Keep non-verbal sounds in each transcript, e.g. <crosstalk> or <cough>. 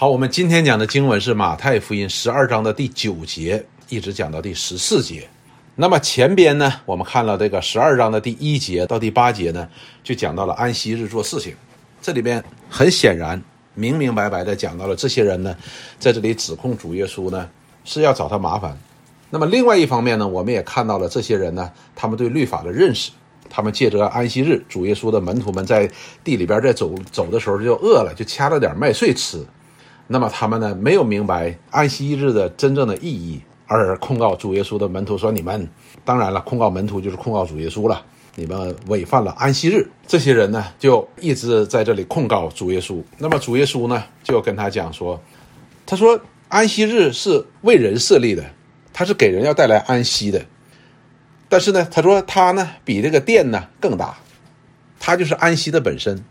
好，我们今天讲的经文是马太福音十二章的第九节，一直讲到第十四节。那么前边呢，我们看了这个十二章的第一节到第八节呢，就讲到了安息日做事情。这里边很显然明明白白的讲到了这些人呢，在这里指控主耶稣呢是要找他麻烦。那么另外一方面呢，我们也看到了这些人呢，他们对律法的认识，他们借着安息日，主耶稣的门徒们在地里边在走走的时候就饿了，就掐了点麦穗吃。那么他们呢没有明白安息日的真正的意义，而控告主耶稣的门徒说：“你们当然了，控告门徒就是控告主耶稣了，你们违反了安息日。”这些人呢就一直在这里控告主耶稣。那么主耶稣呢就跟他讲说：“他说安息日是为人设立的，他是给人要带来安息的。但是呢，他说他呢比这个殿呢更大，他就是安息的本身。”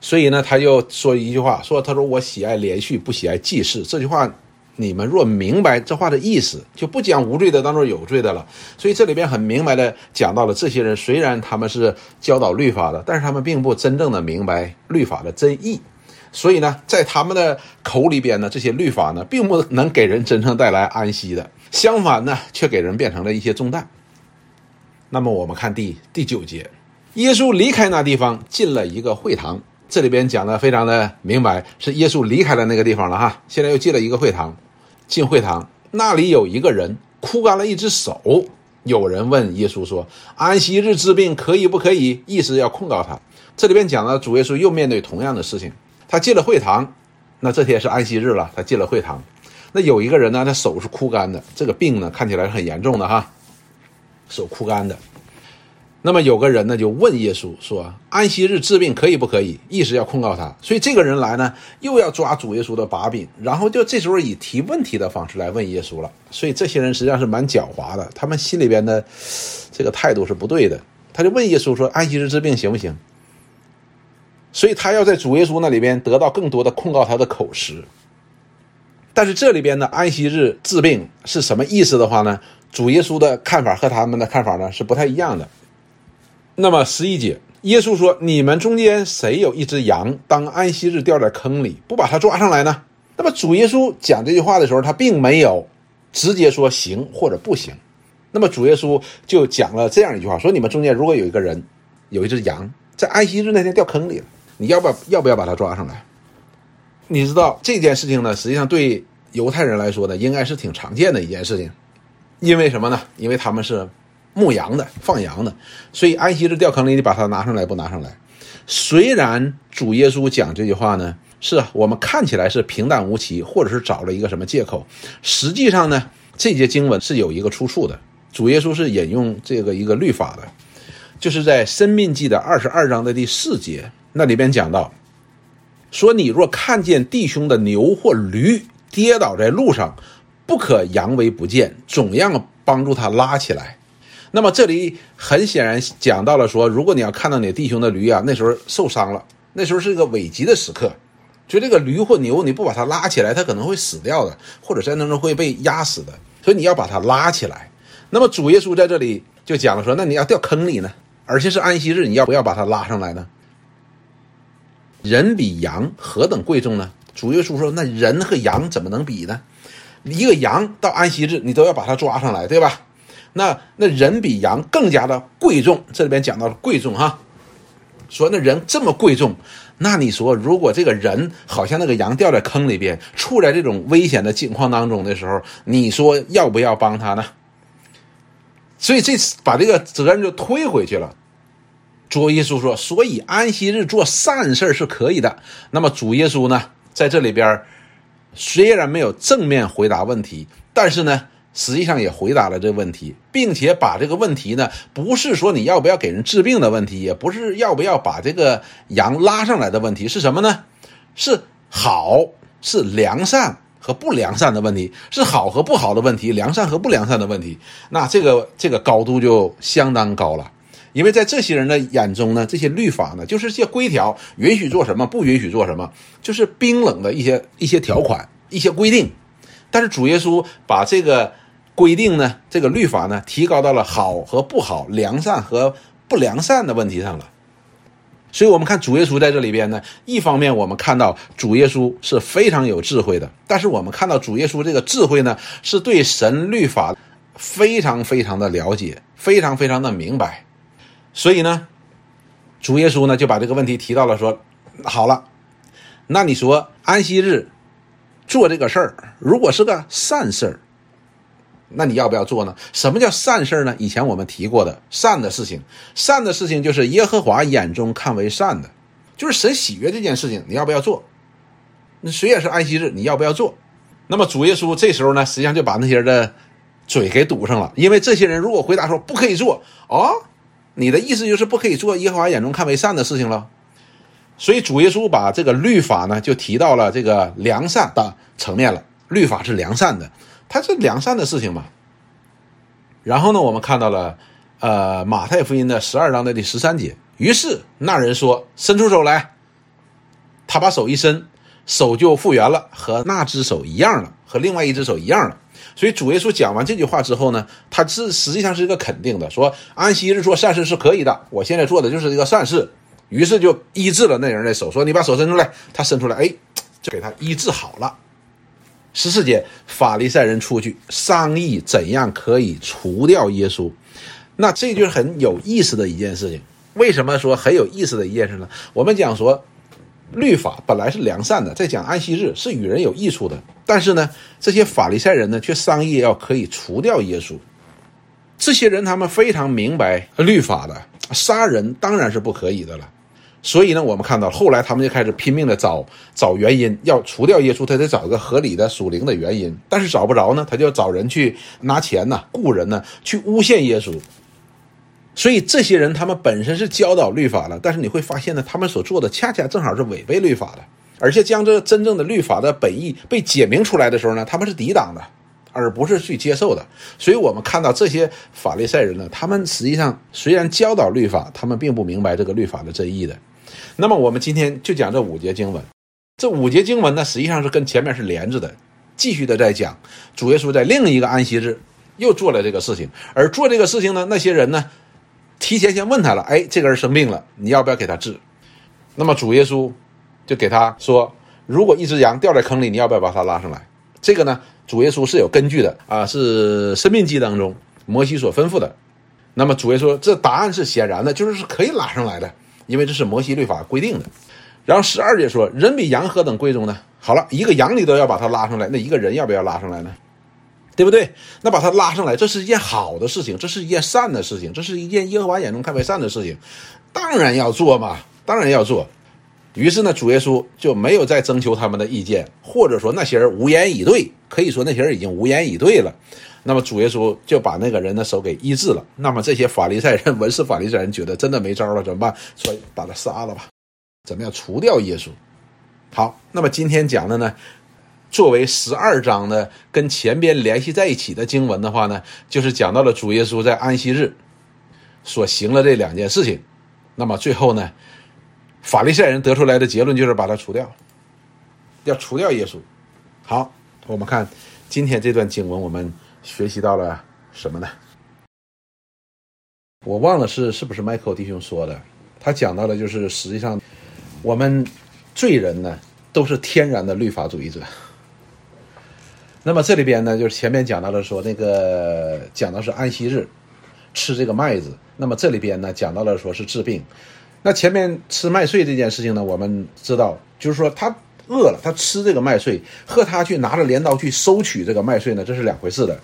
所以呢，他就说一句话，说：“他说我喜爱连续，不喜爱记事。”这句话，你们若明白这话的意思，就不将无罪的当做有罪的了。所以这里边很明白的讲到了，这些人虽然他们是教导律法的，但是他们并不真正的明白律法的真意。所以呢，在他们的口里边呢，这些律法呢，并不能给人真正带来安息的，相反呢，却给人变成了一些重担。那么我们看第第九节，耶稣离开那地方，进了一个会堂。这里边讲的非常的明白，是耶稣离开了那个地方了哈，现在又进了一个会堂，进会堂那里有一个人枯干了一只手，有人问耶稣说：“安息日治病可以不可以？”意思要控告他。这里边讲了主耶稣又面对同样的事情，他进了会堂，那这天是安息日了，他进了会堂，那有一个人呢，他手是枯干的，这个病呢看起来是很严重的哈，手枯干的。那么有个人呢，就问耶稣说：“安息日治病可以不可以？”意思要控告他。所以这个人来呢，又要抓主耶稣的把柄，然后就这时候以提问题的方式来问耶稣了。所以这些人实际上是蛮狡猾的，他们心里边的这个态度是不对的。他就问耶稣说：“安息日治病行不行？”所以他要在主耶稣那里边得到更多的控告他的口实。但是这里边的安息日治病是什么意思的话呢？主耶稣的看法和他们的看法呢是不太一样的。那么十一节，耶稣说：“你们中间谁有一只羊，当安息日掉在坑里，不把它抓上来呢？”那么主耶稣讲这句话的时候，他并没有直接说行或者不行。那么主耶稣就讲了这样一句话：“说你们中间如果有一个人有一只羊在安息日那天掉坑里了，你要不要要不要把它抓上来？”你知道这件事情呢，实际上对犹太人来说呢，应该是挺常见的一件事情，因为什么呢？因为他们是。牧羊的放羊的，所以安息日掉坑里，你把它拿上来不拿上来？虽然主耶稣讲这句话呢，是我们看起来是平淡无奇，或者是找了一个什么借口，实际上呢，这节经文是有一个出处的。主耶稣是引用这个一个律法的，就是在《生命记》的二十二章的第四节，那里边讲到，说你若看见弟兄的牛或驴跌倒在路上，不可扬为不见，总要帮助他拉起来。那么这里很显然讲到了说，如果你要看到你弟兄的驴啊，那时候受伤了，那时候是一个危急的时刻，就这个驴或牛，你不把它拉起来，它可能会死掉的，或者在那中会被压死的，所以你要把它拉起来。那么主耶稣在这里就讲了说，那你要掉坑里呢，而且是安息日，你要不要把它拉上来呢？人比羊何等贵重呢？主耶稣说，那人和羊怎么能比呢？一个羊到安息日，你都要把它抓上来，对吧？那那人比羊更加的贵重，这里边讲到了贵重哈，说那人这么贵重，那你说如果这个人好像那个羊掉在坑里边，处在这种危险的境况当中的时候，你说要不要帮他呢？所以这次把这个责任就推回去了。主耶稣说，所以安息日做善事是可以的。那么主耶稣呢，在这里边虽然没有正面回答问题，但是呢。实际上也回答了这个问题，并且把这个问题呢，不是说你要不要给人治病的问题，也不是要不要把这个羊拉上来的问题，是什么呢？是好是良善和不良善的问题，是好和不好的问题，良善和不良善的问题。那这个这个高度就相当高了，因为在这些人的眼中呢，这些律法呢，就是些规条，允许做什么，不允许做什么，就是冰冷的一些一些条款、一些规定。但是主耶稣把这个。规定呢，这个律法呢，提高到了好和不好、良善和不良善的问题上了。所以，我们看主耶稣在这里边呢，一方面我们看到主耶稣是非常有智慧的，但是我们看到主耶稣这个智慧呢，是对神律法非常非常的了解，非常非常的明白。所以呢，主耶稣呢就把这个问题提到了，说：“好了，那你说安息日做这个事儿，如果是个善事儿。”那你要不要做呢？什么叫善事呢？以前我们提过的善的事情，善的事情就是耶和华眼中看为善的，就是神喜悦这件事情，你要不要做？那谁也是安息日，你要不要做？那么主耶稣这时候呢，实际上就把那些人的嘴给堵上了，因为这些人如果回答说不可以做啊，你的意思就是不可以做耶和华眼中看为善的事情了。所以主耶稣把这个律法呢，就提到了这个良善的层面了，律法是良善的。它是良善的事情嘛。然后呢，我们看到了，呃，马太福音的十二章的第十三节。于是那人说：“伸出手来。”他把手一伸，手就复原了，和那只手一样了，和另外一只手一样了。所以主耶稣讲完这句话之后呢，他是实际上是一个肯定的，说安息日做善事是可以的。我现在做的就是一个善事。于是就医治了那人的手，说：“你把手伸出来。”他伸出来，哎，就给他医治好了。十四节，法利赛人出去商议怎样可以除掉耶稣，那这就是很有意思的一件事情。为什么说很有意思的一件事呢？我们讲说，律法本来是良善的，在讲安息日是与人有益处的，但是呢，这些法利赛人呢却商议要可以除掉耶稣。这些人他们非常明白律法的，杀人当然是不可以的了。所以呢，我们看到后来他们就开始拼命的找找原因，要除掉耶稣，他得找一个合理的属灵的原因。但是找不着呢，他就找人去拿钱呢，雇人呢去诬陷耶稣。所以这些人他们本身是教导律法的，但是你会发现呢，他们所做的恰恰正好是违背律法的，而且将这真正的律法的本意被解明出来的时候呢，他们是抵挡的，而不是去接受的。所以我们看到这些法利赛人呢，他们实际上虽然教导律法，他们并不明白这个律法的真意的。那么我们今天就讲这五节经文，这五节经文呢，实际上是跟前面是连着的，继续的在讲主耶稣在另一个安息日又做了这个事情，而做这个事情呢，那些人呢，提前先问他了，哎，这个人生病了，你要不要给他治？那么主耶稣就给他说，如果一只羊掉在坑里，你要不要把它拉上来？这个呢，主耶稣是有根据的啊，是生命记当中摩西所吩咐的。那么主耶稣这答案是显然的，就是是可以拉上来的。因为这是摩西律法规定的，然后十二节说人比羊何等贵重呢？好了，一个羊你都要把它拉上来，那一个人要不要拉上来呢？对不对？那把它拉上来，这是一件好的事情，这是一件善的事情，这是一件耶和华眼中看为善的事情，当然要做嘛，当然要做。于是呢，主耶稣就没有再征求他们的意见，或者说那些人无言以对，可以说那些人已经无言以对了。那么主耶稣就把那个人的手给医治了。那么这些法利赛人、文士法利赛人觉得真的没招了，怎么办？说把他杀了吧，怎么样除掉耶稣？好，那么今天讲的呢，作为十二章的跟前边联系在一起的经文的话呢，就是讲到了主耶稣在安息日所行了这两件事情。那么最后呢，法利赛人得出来的结论就是把他除掉，要除掉耶稣。好，我们看今天这段经文，我们。学习到了什么呢？我忘了是是不是 Michael 弟兄说的，他讲到的就是实际上我们罪人呢都是天然的律法主义者。那么这里边呢，就是前面讲到了说那个讲到是安息日吃这个麦子，那么这里边呢讲到了说是治病。那前面吃麦穗这件事情呢，我们知道就是说他饿了，他吃这个麦穗，和他去拿着镰刀去收取这个麦穗呢，这是两回事的。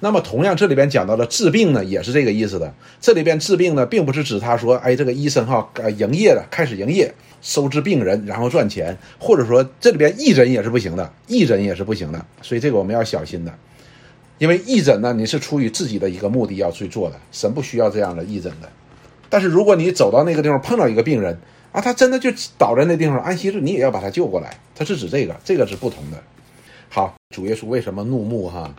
那么，同样，这里边讲到了治病呢，也是这个意思的。这里边治病呢，并不是指他说，哎，这个医生哈，呃，营业的，开始营业，收治病人，然后赚钱，或者说这里边义诊也是不行的，义诊也是不行的。所以这个我们要小心的，因为义诊呢，你是出于自己的一个目的要去做的，神不需要这样的义诊的。但是如果你走到那个地方碰到一个病人啊，他真的就倒在那地方安息日，你也要把他救过来，他是指这个，这个是不同的。好，主耶稣为什么怒目哈？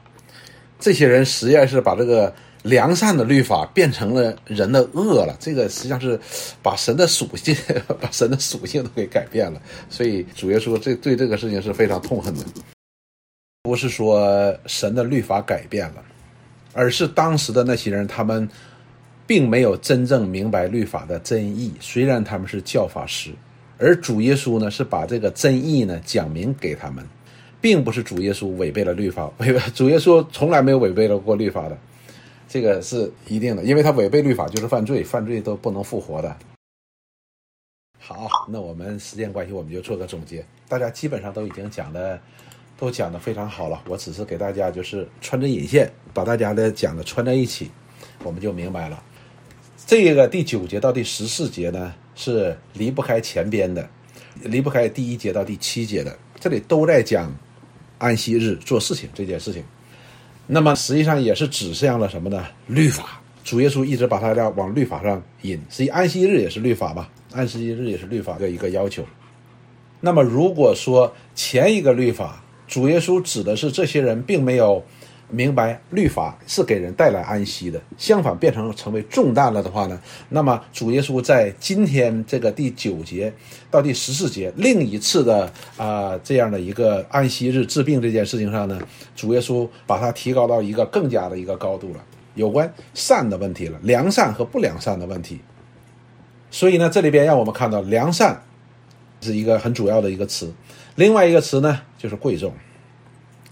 这些人实际上是把这个良善的律法变成了人的恶了，这个实际上是把神的属性、<laughs> 把神的属性都给改变了。所以主耶稣这对这个事情是非常痛恨的，不是说神的律法改变了，而是当时的那些人他们并没有真正明白律法的真意。虽然他们是教法师，而主耶稣呢是把这个真意呢讲明给他们，并不是主耶稣违背了律法，违 <laughs> 主耶稣从来没有违背了过律法的，这个是一定的，因为他违背律法就是犯罪，犯罪都不能复活的。好，那我们时间关系，我们就做个总结。大家基本上都已经讲的，都讲的非常好了。我只是给大家就是穿针引线，把大家的讲的穿在一起，我们就明白了。这个第九节到第十四节呢，是离不开前边的，离不开第一节到第七节的，这里都在讲安息日做事情这件事情。那么实际上也是指向了什么呢？律法。主耶稣一直把他要往律法上引，实际安息日也是律法吧？安息日也是律法的一个要求。那么如果说前一个律法，主耶稣指的是这些人并没有明白律法是给人带来安息的，相反变成成为重担了的话呢？那么主耶稣在今天这个第九节到第十四节另一次的啊这样的一个安息日治病这件事情上呢，主耶稣把它提高到一个更加的一个高度了。有关善的问题了，良善和不良善的问题。所以呢，这里边让我们看到良善是一个很主要的一个词。另外一个词呢，就是贵重。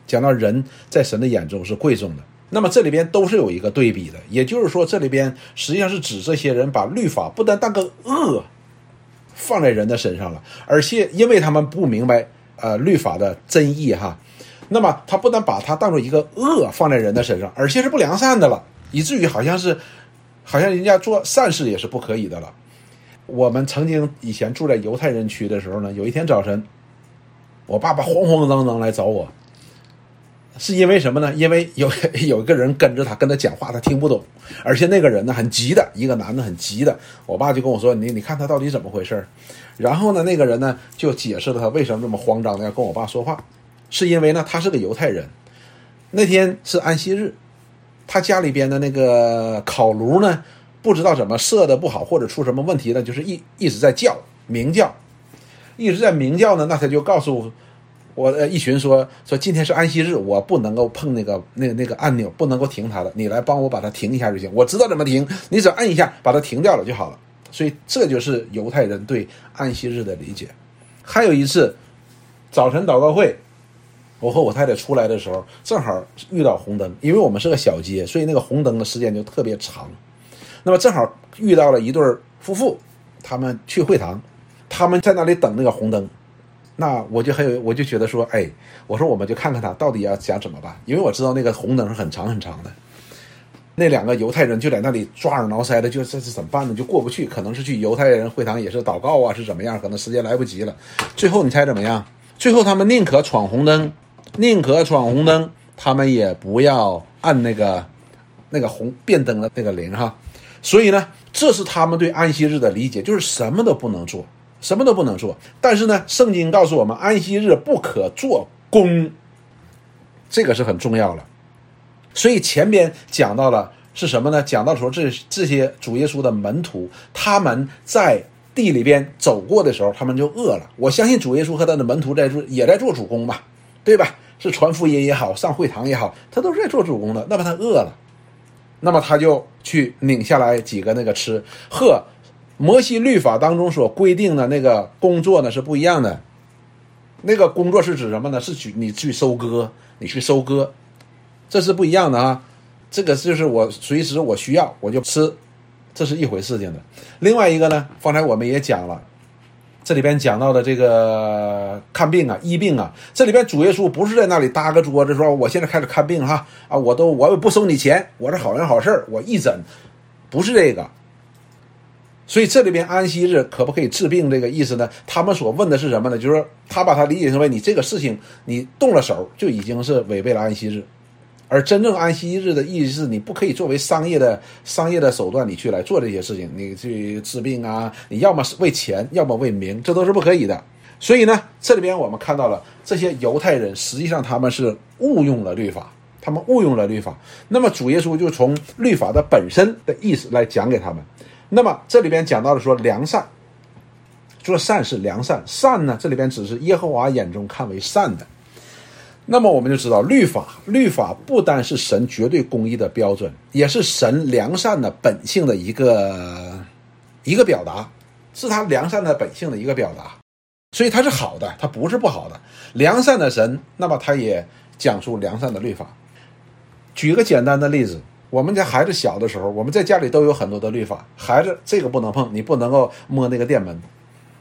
讲到人在神的眼中是贵重的，那么这里边都是有一个对比的。也就是说，这里边实际上是指这些人把律法不但当个恶放在人的身上了，而且因为他们不明白呃律法的真意哈，那么他不但把它当做一个恶放在人的身上，而且是不良善的了。以至于好像是，好像人家做善事也是不可以的了。我们曾经以前住在犹太人区的时候呢，有一天早晨，我爸爸慌慌张张来找我，是因为什么呢？因为有 <laughs> 有一个人跟着他，跟他讲话，他听不懂，而且那个人呢很急的，一个男的很急的。我爸就跟我说：“你你看他到底怎么回事？”然后呢，那个人呢就解释了他为什么这么慌张的要跟我爸说话，是因为呢他是个犹太人，那天是安息日。他家里边的那个烤炉呢，不知道怎么设的不好，或者出什么问题了，就是一一直在叫鸣叫，一直在鸣叫呢。那他就告诉我，呃，一群说说今天是安息日，我不能够碰那个那那个按钮，不能够停它的，你来帮我把它停一下就行。我知道怎么停，你只要按一下把它停掉了就好了。所以这就是犹太人对安息日的理解。还有一次早晨祷告会。我和我太太出来的时候，正好遇到红灯，因为我们是个小街，所以那个红灯的时间就特别长。那么正好遇到了一对夫妇，他们去会堂，他们在那里等那个红灯。那我就还有，我就觉得说，哎，我说我们就看看他到底要想怎么办，因为我知道那个红灯是很长很长的。那两个犹太人就在那里抓耳挠腮的，就这是怎么办呢？就过不去，可能是去犹太人会堂也是祷告啊，是怎么样？可能时间来不及了。最后你猜怎么样？最后他们宁可闯红灯。宁可闯红灯，他们也不要按那个那个红变灯的那个铃哈。所以呢，这是他们对安息日的理解，就是什么都不能做，什么都不能做。但是呢，圣经告诉我们，安息日不可做工，这个是很重要的。所以前边讲到了是什么呢？讲到说这这些主耶稣的门徒，他们在地里边走过的时候，他们就饿了。我相信主耶稣和他的门徒在做，也在做主工吧。对吧？是传福音也好，上会堂也好，他都是在做主公的。那么他饿了，那么他就去拧下来几个那个吃。呵，摩西律法当中所规定的那个工作呢是不一样的。那个工作是指什么呢？是去你去收割，你去收割，这是不一样的啊。这个就是我随时我需要我就吃，这是一回事情的。另外一个呢，方才我们也讲了。这里边讲到的这个看病啊、医病啊，这里边主耶稣不是在那里搭个桌子说：“我现在开始看病哈啊，我都我也不收你钱，我是好人好事我一诊，不是这个。”所以这里边安息日可不可以治病这个意思呢？他们所问的是什么呢？就是说他把它理解成为你这个事情你动了手就已经是违背了安息日。而真正安息日的意思是你不可以作为商业的商业的手段，你去来做这些事情，你去治病啊，你要么是为钱，要么为名，这都是不可以的。所以呢，这里边我们看到了这些犹太人，实际上他们是误用了律法，他们误用了律法。那么主耶稣就从律法的本身的意思来讲给他们。那么这里边讲到了说良善，做善是良善，善呢这里边只是耶和华眼中看为善的。那么我们就知道，律法，律法不单是神绝对公义的标准，也是神良善的本性的一个一个表达，是他良善的本性的一个表达。所以它是好的，它不是不好的。良善的神，那么他也讲出良善的律法。举个简单的例子，我们家孩子小的时候，我们在家里都有很多的律法。孩子，这个不能碰，你不能够摸那个电门。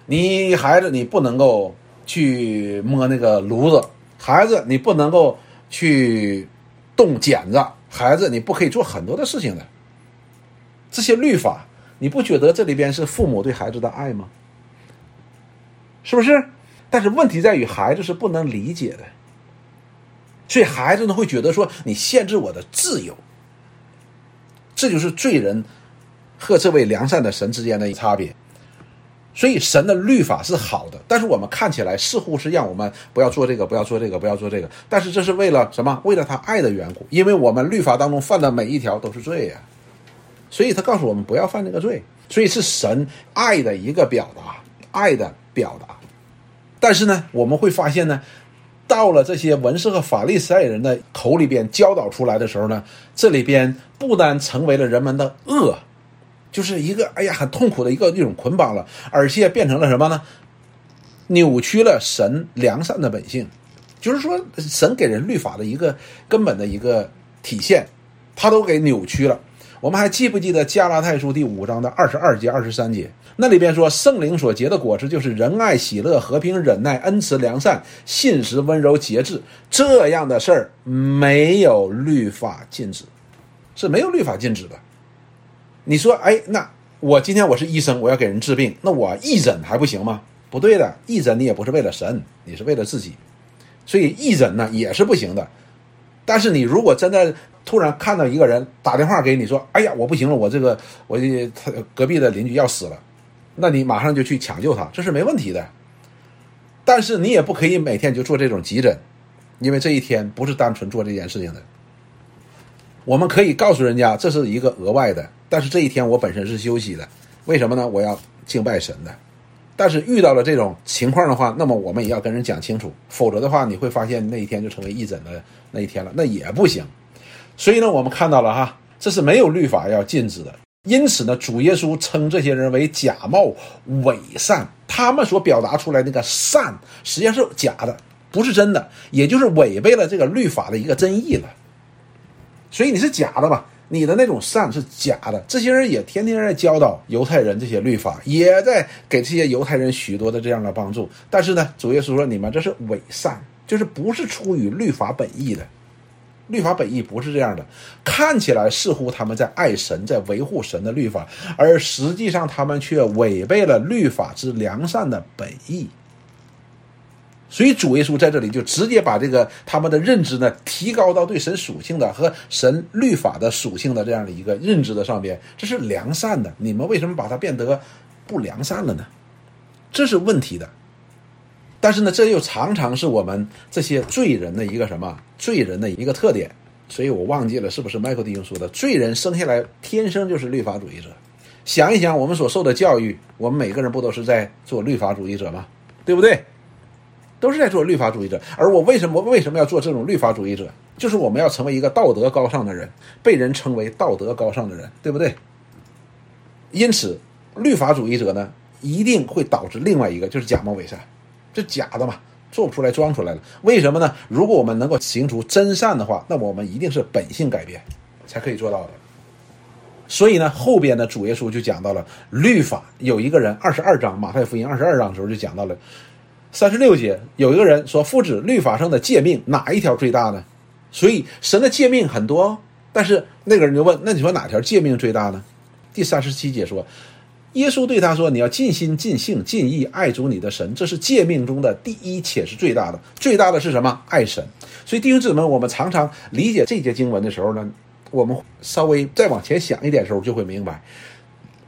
你孩子，你不能够去摸那个炉子。孩子，你不能够去动剪子。孩子，你不可以做很多的事情的。这些律法，你不觉得这里边是父母对孩子的爱吗？是不是？但是问题在于，孩子是不能理解的，所以孩子呢会觉得说你限制我的自由。这就是罪人和这位良善的神之间的差别。所以神的律法是好的，但是我们看起来似乎是让我们不要做这个，不要做这个，不要做这个。但是这是为了什么？为了他爱的缘故，因为我们律法当中犯的每一条都是罪呀。所以他告诉我们不要犯这个罪。所以是神爱的一个表达，爱的表达。但是呢，我们会发现呢，到了这些文士和法利赛人的口里边教导出来的时候呢，这里边不单成为了人们的恶，就是一个哎呀很痛苦的一个一种捆绑了，而且变成了什么呢？扭曲了神良善的本性，就是说神给人律法的一个根本的一个体现，他都给扭曲了。我们还记不记得加拉太书第五章的二十二节、二十三节？那里边说，圣灵所结的果子就是仁爱、喜乐、和平、忍耐、恩慈、良善、信实、温柔、节制。这样的事儿没有律法禁止，是没有律法禁止的。你说，哎，那我今天我是医生，我要给人治病，那我义诊还不行吗？不对的，义诊你也不是为了神，你是为了自己，所以义诊呢也是不行的。但是你如果真的突然看到一个人打电话给你说：“哎呀，我不行了，我这个我他隔壁的邻居要死了”，那你马上就去抢救他，这是没问题的。但是你也不可以每天就做这种急诊，因为这一天不是单纯做这件事情的。我们可以告诉人家这是一个额外的，但是这一天我本身是休息的，为什么呢？我要敬拜神的。但是遇到了这种情况的话，那么我们也要跟人讲清楚，否则的话，你会发现那一天就成为义诊的那一天了，那也不行。所以呢，我们看到了哈，这是没有律法要禁止的。因此呢，主耶稣称这些人为假冒伪善，他们所表达出来那个善实际上是假的，不是真的，也就是违背了这个律法的一个真意了。所以你是假的吧？你的那种善是假的，这些人也天天在教导犹太人这些律法，也在给这些犹太人许多的这样的帮助。但是呢，主耶稣说你们这是伪善，就是不是出于律法本意的，律法本意不是这样的。看起来似乎他们在爱神，在维护神的律法，而实际上他们却违背了律法之良善的本意。所以主耶稣在这里就直接把这个他们的认知呢提高到对神属性的和神律法的属性的这样的一个认知的上边，这是良善的。你们为什么把它变得不良善了呢？这是问题的。但是呢，这又常常是我们这些罪人的一个什么罪人的一个特点。所以我忘记了是不是迈克弟兄说的，罪人生下来天生就是律法主义者。想一想，我们所受的教育，我们每个人不都是在做律法主义者吗？对不对？都是在做律法主义者，而我为什么为什么要做这种律法主义者？就是我们要成为一个道德高尚的人，被人称为道德高尚的人，对不对？因此，律法主义者呢，一定会导致另外一个就是假冒伪善，这假的嘛，做不出来装出来了。为什么呢？如果我们能够行出真善的话，那我们一定是本性改变才可以做到的。所以呢，后边的主耶稣就讲到了律法，有一个人二十二章马太福音二十二章的时候就讲到了。三十六节有一个人说：“父子律法上的诫命哪一条最大呢？”所以神的诫命很多，但是那个人就问：“那你说哪条诫命最大呢？”第三十七节说：“耶稣对他说：‘你要尽心、尽性、尽意爱主你的神，这是诫命中的第一，且是最大的。最大的是什么？爱神。’所以弟兄姊妹，我们常常理解这节经文的时候呢，我们稍微再往前想一点的时候，就会明白，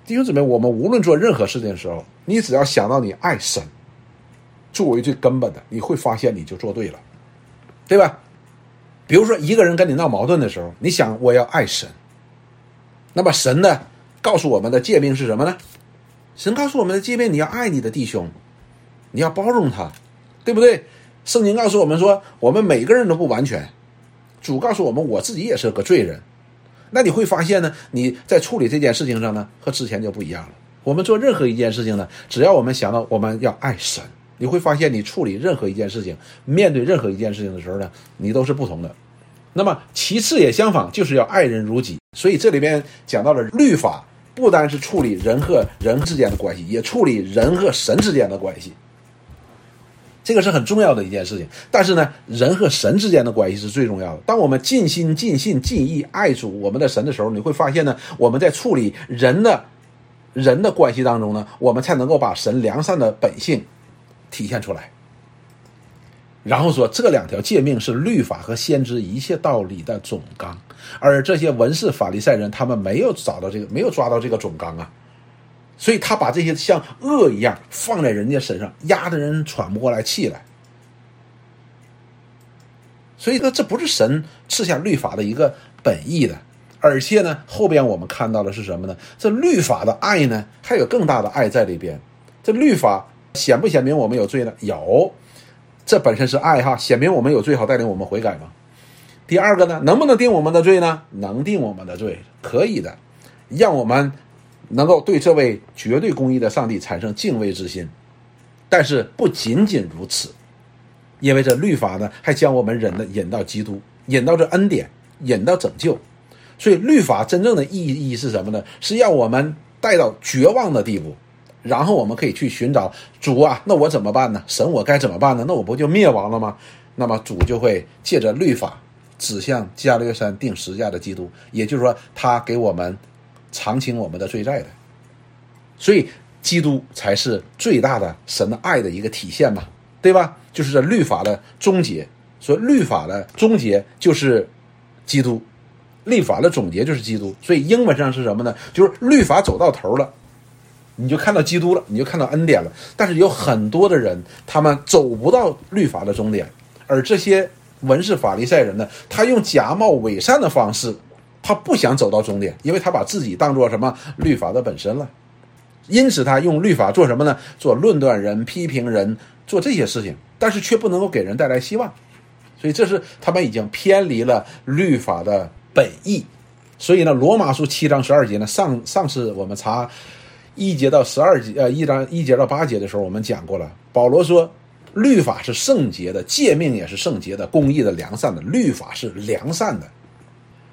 弟兄姊妹，我们无论做任何事情的时候，你只要想到你爱神。作为最根本的，你会发现你就做对了，对吧？比如说一个人跟你闹矛盾的时候，你想我要爱神，那么神呢告诉我们的诫命是什么呢？神告诉我们的诫命，你要爱你的弟兄，你要包容他，对不对？圣经告诉我们说，我们每个人都不完全。主告诉我们，我自己也是个罪人。那你会发现呢，你在处理这件事情上呢，和之前就不一样了。我们做任何一件事情呢，只要我们想到我们要爱神，你会发现你处理任何一件事情，面对任何一件事情的时候呢，你都是不同的。那么其次也相仿，就是要爱人如己。所以这里边讲到了律法，不单是处理人和人之间的关系，也处理人和神之间的关系。这个是很重要的一件事情，但是呢，人和神之间的关系是最重要的。当我们尽心、尽信、尽意爱主我们的神的时候，你会发现呢，我们在处理人的、人的关系当中呢，我们才能够把神良善的本性体现出来。然后说，这两条诫命是律法和先知一切道理的总纲，而这些文士、法利赛人，他们没有找到这个，没有抓到这个总纲啊。所以他把这些像恶一样放在人家身上，压得人喘不过来气来。所以呢，这不是神赐下律法的一个本意的，而且呢，后边我们看到的是什么呢？这律法的爱呢，还有更大的爱在里边。这律法显不显明我们有罪呢？有，这本身是爱哈，显明我们有罪，好带领我们悔改嘛。第二个呢，能不能定我们的罪呢？能定我们的罪，可以的，让我们。能够对这位绝对公义的上帝产生敬畏之心，但是不仅仅如此，因为这律法呢，还将我们忍的引到基督，引到这恩典，引到拯救。所以律法真正的意义是什么呢？是要我们带到绝望的地步，然后我们可以去寻找主啊，那我怎么办呢？神，我该怎么办呢？那我不就灭亡了吗？那么主就会借着律法指向加略山定十架的基督，也就是说，他给我们。偿清我们的罪债的，所以基督才是最大的神的爱的一个体现嘛，对吧？就是这律法的终结，说律法的终结就是基督，律法的总结就是基督。所以英文上是什么呢？就是律法走到头了，你就看到基督了，你就看到恩典了。但是有很多的人，他们走不到律法的终点，而这些文士法利赛人呢，他用假冒伪善的方式。他不想走到终点，因为他把自己当做什么律法的本身了，因此他用律法做什么呢？做论断人、批评人，做这些事情，但是却不能够给人带来希望，所以这是他们已经偏离了律法的本意。所以呢，《罗马书》七章十二节呢，上上次我们查一节到十二节，呃，一章一节到八节的时候，我们讲过了。保罗说，律法是圣洁的，诫命也是圣洁的，公义的、良善的，律法是良善的。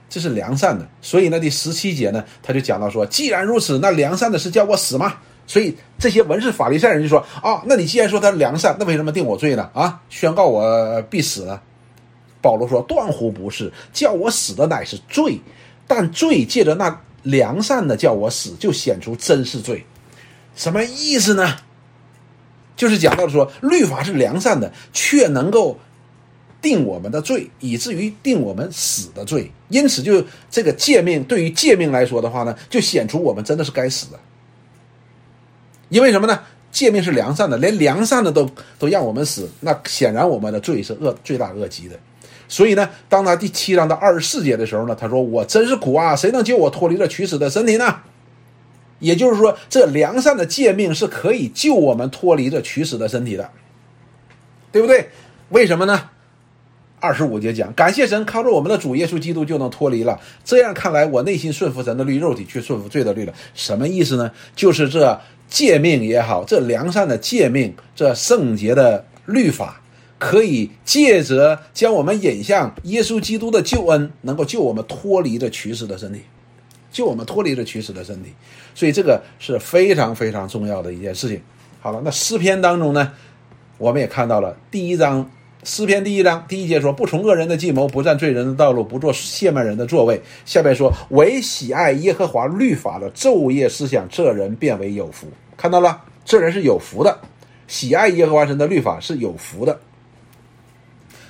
这是良善的，所以呢，第十七节呢，他就讲到说，既然如此，那良善的是叫我死吗？所以这些文士法利赛人就说啊，那你既然说他良善，那为什么定我罪呢？啊，宣告我必死呢？保罗说，断乎不是，叫我死的乃是罪，但罪借着那良善的叫我死，就显出真是罪。什么意思呢？就是讲到说，律法是良善的，却能够。定我们的罪，以至于定我们死的罪，因此就这个诫命对于诫命来说的话呢，就显出我们真的是该死的。因为什么呢？诫命是良善的，连良善的都都让我们死，那显然我们的罪是恶罪大恶极的。所以呢，当他第七章的二十四节的时候呢，他说：“我真是苦啊，谁能救我脱离这取死的身体呢？”也就是说，这良善的诫命是可以救我们脱离这取死的身体的，对不对？为什么呢？二十五节讲，感谢神，靠着我们的主耶稣基督就能脱离了。这样看来，我内心顺服神的律，肉体却顺服罪的律了。什么意思呢？就是这诫命也好，这良善的诫命，这圣洁的律法，可以借着将我们引向耶稣基督的救恩，能够救我们脱离这取死的身体，救我们脱离这取死的身体。所以这个是非常非常重要的一件事情。好了，那诗篇当中呢，我们也看到了第一章。诗篇第一章第一节说：“不从恶人的计谋，不占罪人的道路，不做亵慢人的座位。”下边说：“唯喜爱耶和华律法的昼夜思想，这人变为有福。”看到了，这人是有福的，喜爱耶和华神的律法是有福的。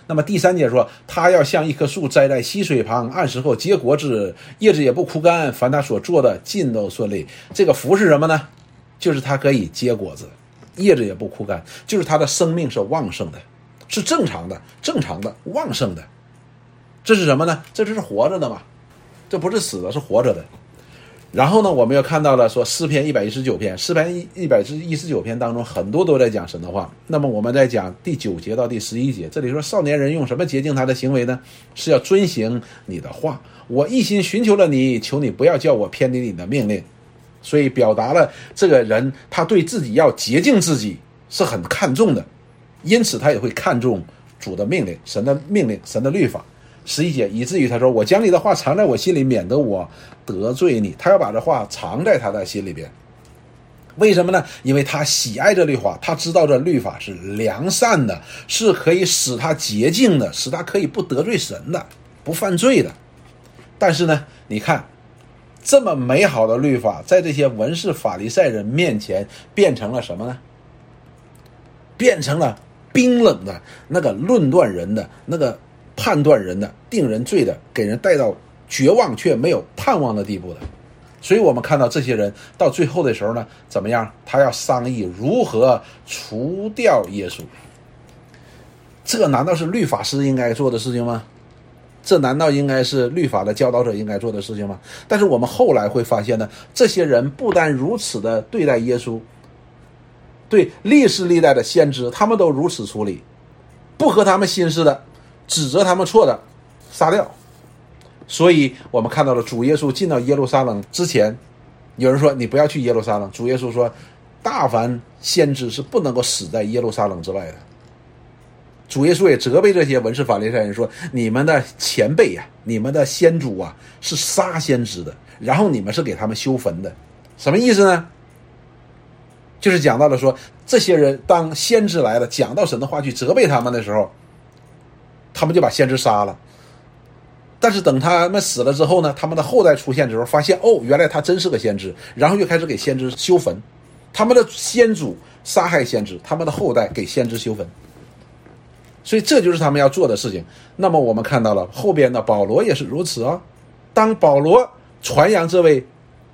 那么第三节说：“他要像一棵树栽在溪水旁，按时候结果子，叶子也不枯干，凡他所做的尽都顺利。”这个福是什么呢？就是他可以结果子，叶子也不枯干，就是他的生命是旺盛的。是正常的，正常的，旺盛的，这是什么呢？这就是活着的嘛，这不是死的，是活着的。然后呢，我们又看到了说诗篇一百一十九篇，诗篇一一百一十九篇当中很多都在讲神的话。那么我们在讲第九节到第十一节，这里说少年人用什么洁净他的行为呢？是要遵行你的话。我一心寻求了你，求你不要叫我偏离你的命令。所以表达了这个人他对自己要洁净自己是很看重的，因此他也会看重主的命令、神的命令、神的律法。十一节，以至于他说：“我将你的话藏在我心里，免得我得罪你。”他要把这话藏在他的心里边，为什么呢？因为他喜爱这律法，他知道这律法是良善的，是可以使他洁净的，使他可以不得罪神的，不犯罪的。但是呢，你看，这么美好的律法，在这些文士法利赛人面前，变成了什么呢？变成了冰冷的那个论断人的那个。判断人的、定人罪的、给人带到绝望却没有盼望的地步的，所以我们看到这些人到最后的时候呢，怎么样？他要商议如何除掉耶稣。这难道是律法师应该做的事情吗？这难道应该是律法的教导者应该做的事情吗？但是我们后来会发现呢，这些人不但如此的对待耶稣，对历世历代的先知，他们都如此处理，不合他们心思的。指责他们错的，杀掉。所以我们看到了主耶稣进到耶路撒冷之前，有人说你不要去耶路撒冷。主耶稣说，大凡先知是不能够死在耶路撒冷之外的。主耶稣也责备这些文士法利赛人说：你们的前辈呀，你们的先祖啊，是杀先知的，然后你们是给他们修坟的，什么意思呢？就是讲到了说，这些人当先知来了，讲到神的话去责备他们的时候。他们就把先知杀了，但是等他们死了之后呢，他们的后代出现的时候，发现哦，原来他真是个先知，然后又开始给先知修坟。他们的先祖杀害先知，他们的后代给先知修坟。所以这就是他们要做的事情。那么我们看到了后边的保罗也是如此啊。当保罗传扬这位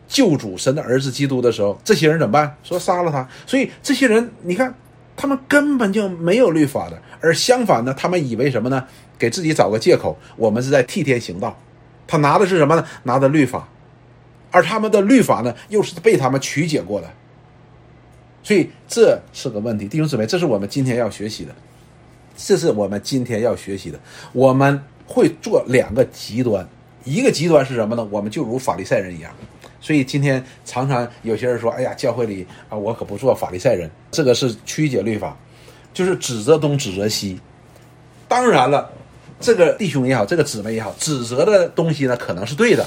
救主神的儿子基督的时候，这些人怎么办？说杀了他。所以这些人，你看。他们根本就没有律法的，而相反呢，他们以为什么呢？给自己找个借口，我们是在替天行道。他拿的是什么呢？拿的律法，而他们的律法呢，又是被他们曲解过的。所以这是个问题，弟兄姊妹，这是我们今天要学习的，这是我们今天要学习的。我们会做两个极端，一个极端是什么呢？我们就如法利赛人一样。所以今天常常有些人说：“哎呀，教会里啊，我可不做法利赛人。”这个是曲解律法，就是指责东指责西。当然了，这个弟兄也好，这个姊妹也好，指责的东西呢可能是对的，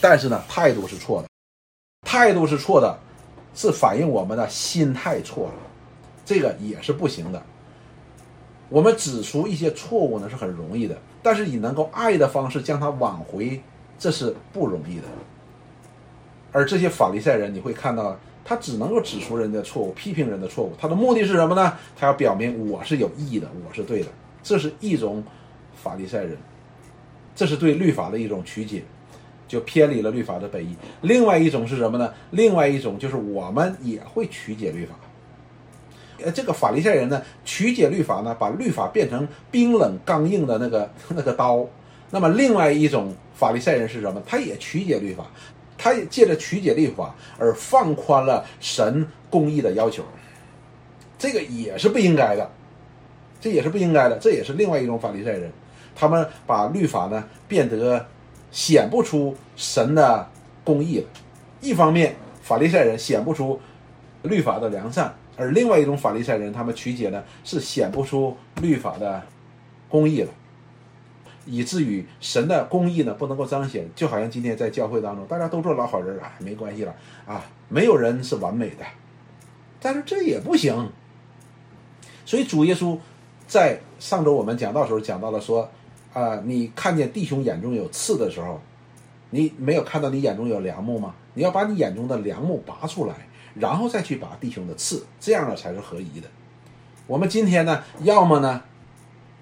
但是呢态度是错的。态度是错的，是反映我们的心态错了，这个也是不行的。我们指出一些错误呢是很容易的，但是以能够爱的方式将它挽回，这是不容易的。而这些法利赛人，你会看到，他只能够指出人的错误，批评人的错误。他的目的是什么呢？他要表明我是有意义的，我是对的。这是一种法利赛人，这是对律法的一种曲解，就偏离了律法的本意。另外一种是什么呢？另外一种就是我们也会曲解律法。呃，这个法利赛人呢，曲解律法呢，把律法变成冰冷刚硬的那个 <laughs> 那个刀。那么另外一种法利赛人是什么？他也曲解律法。他借着曲解律法而放宽了神公义的要求，这个也是不应该的，这也是不应该的，这也是另外一种法利赛人，他们把律法呢变得显不出神的公义了。一方面，法利赛人显不出律法的良善，而另外一种法利赛人，他们曲解呢是显不出律法的公义了。以至于神的公义呢不能够彰显，就好像今天在教会当中，大家都做老好人啊，没关系了啊，没有人是完美的，但是这也不行。所以主耶稣在上周我们讲到时候讲到了说，啊，你看见弟兄眼中有刺的时候，你没有看到你眼中有梁木吗？你要把你眼中的梁木拔出来，然后再去拔弟兄的刺，这样呢才是合宜的。我们今天呢，要么呢？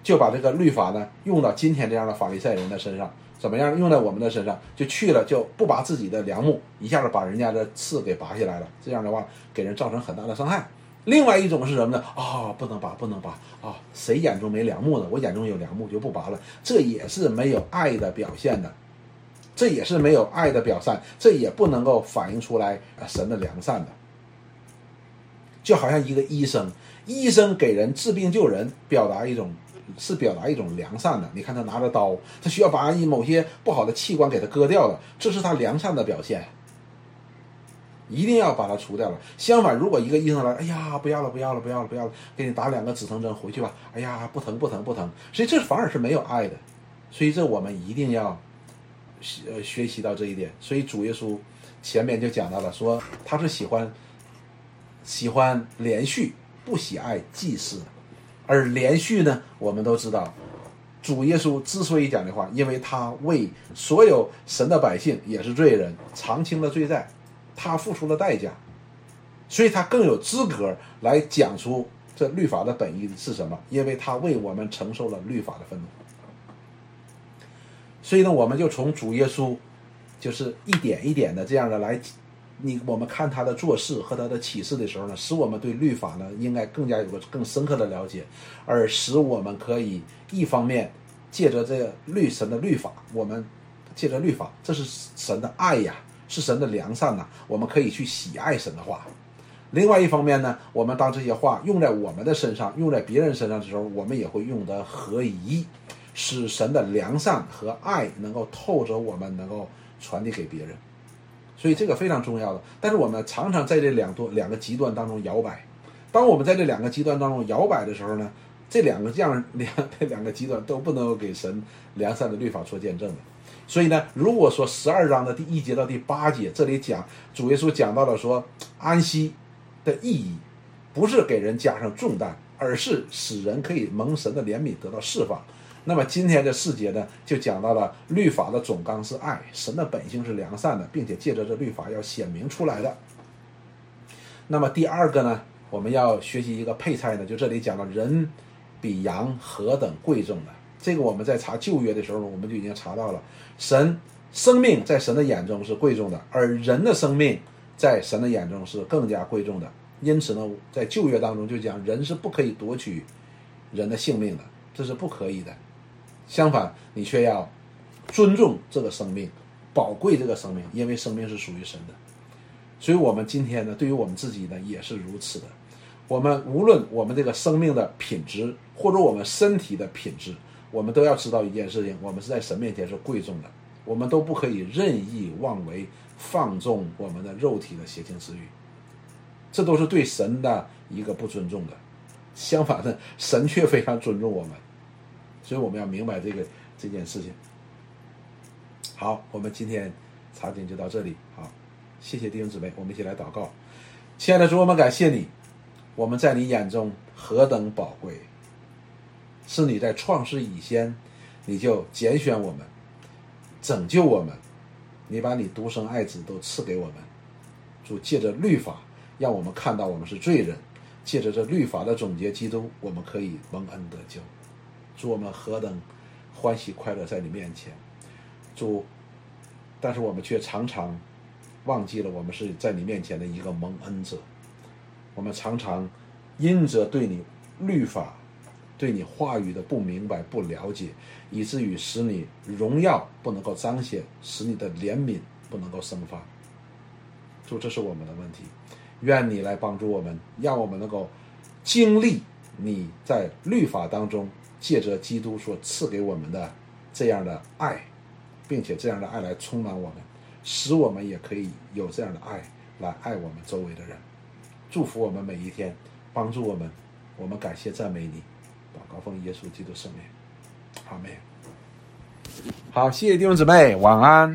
就把这个律法呢用到今天这样的法利赛人的身上，怎么样用在我们的身上？就去了就不拔自己的梁木，一下子把人家的刺给拔下来了。这样的话给人造成很大的伤害。另外一种是什么呢？啊，不能拔，不能拔啊！谁眼中没梁木呢？我眼中有梁木就不拔了，这也是没有爱的表现的。这也是没有爱的表现，这也不能够反映出来啊神的良善的。就好像一个医生，医生给人治病救人，表达一种是表达一种良善的。你看他拿着刀，他需要把一某些不好的器官给他割掉了，这是他良善的表现。一定要把它除掉了。相反，如果一个医生来，哎呀，不要了，不要了，不要了，不要了，给你打两个止疼针，回去吧。哎呀，不疼，不疼，不疼。所以这反而是没有爱的。所以这我们一定要呃学习到这一点。所以主耶稣前面就讲到了，说他是喜欢喜欢连续，不喜爱祭祀。而连续呢，我们都知道，主耶稣之所以讲这话，因为他为所有神的百姓也是罪人，偿清了罪债。他付出了代价，所以他更有资格来讲出这律法的本意是什么，因为他为我们承受了律法的愤怒。所以呢，我们就从主耶稣，就是一点一点的这样的来，你我们看他的做事和他的启示的时候呢，使我们对律法呢应该更加有个更深刻的了解，而使我们可以一方面借着这律神的律法，我们借着律法，这是神的爱呀。是神的良善呐，我们可以去喜爱神的话。另外一方面呢，我们当这些话用在我们的身上，用在别人身上的时候，我们也会用得合宜，使神的良善和爱能够透着我们，能够传递给别人。所以这个非常重要的。但是我们常常在这两多两个极端当中摇摆。当我们在这两个极端当中摇摆的时候呢，这两个 <laughs> 这样两这两个极端都不能够给神良善的律法做见证的。所以呢，如果说十二章的第一节到第八节，这里讲主耶稣讲到了说安息的意义，不是给人加上重担，而是使人可以蒙神的怜悯得到释放。那么今天的四节呢，就讲到了律法的总纲是爱，神的本性是良善的，并且借着这律法要显明出来的。那么第二个呢，我们要学习一个配菜呢，就这里讲了人比羊何等贵重的。这个我们在查旧约的时候呢，我们就已经查到了，神生命在神的眼中是贵重的，而人的生命在神的眼中是更加贵重的。因此呢，在旧约当中就讲，人是不可以夺取人的性命的，这是不可以的。相反，你却要尊重这个生命，宝贵这个生命，因为生命是属于神的。所以，我们今天呢，对于我们自己呢，也是如此的。我们无论我们这个生命的品质，或者我们身体的品质。我们都要知道一件事情，我们是在神面前是贵重的，我们都不可以任意妄为，放纵我们的肉体的邪情私欲，这都是对神的一个不尊重的。相反的，神却非常尊重我们，所以我们要明白这个这件事情。好，我们今天查经就到这里。好，谢谢弟兄姊妹，我们一起来祷告。亲爱的主，我们感谢你，我们在你眼中何等宝贵。是你在创世以前，你就拣选我们，拯救我们，你把你独生爱子都赐给我们，主借着律法让我们看到我们是罪人，借着这律法的总结基督，我们可以蒙恩得救，主我们何等欢喜快乐在你面前，主，但是我们却常常忘记了我们是在你面前的一个蒙恩者，我们常常因着对你律法。对你话语的不明白、不了解，以至于使你荣耀不能够彰显，使你的怜悯不能够生发。主，这是我们的问题。愿你来帮助我们，让我们能够经历你在律法当中借着基督所赐给我们的这样的爱，并且这样的爱来充满我们，使我们也可以有这样的爱来爱我们周围的人。祝福我们每一天，帮助我们。我们感谢赞美你。祷告奉耶稣基督圣名，好没？好，谢谢弟兄姊妹，晚安。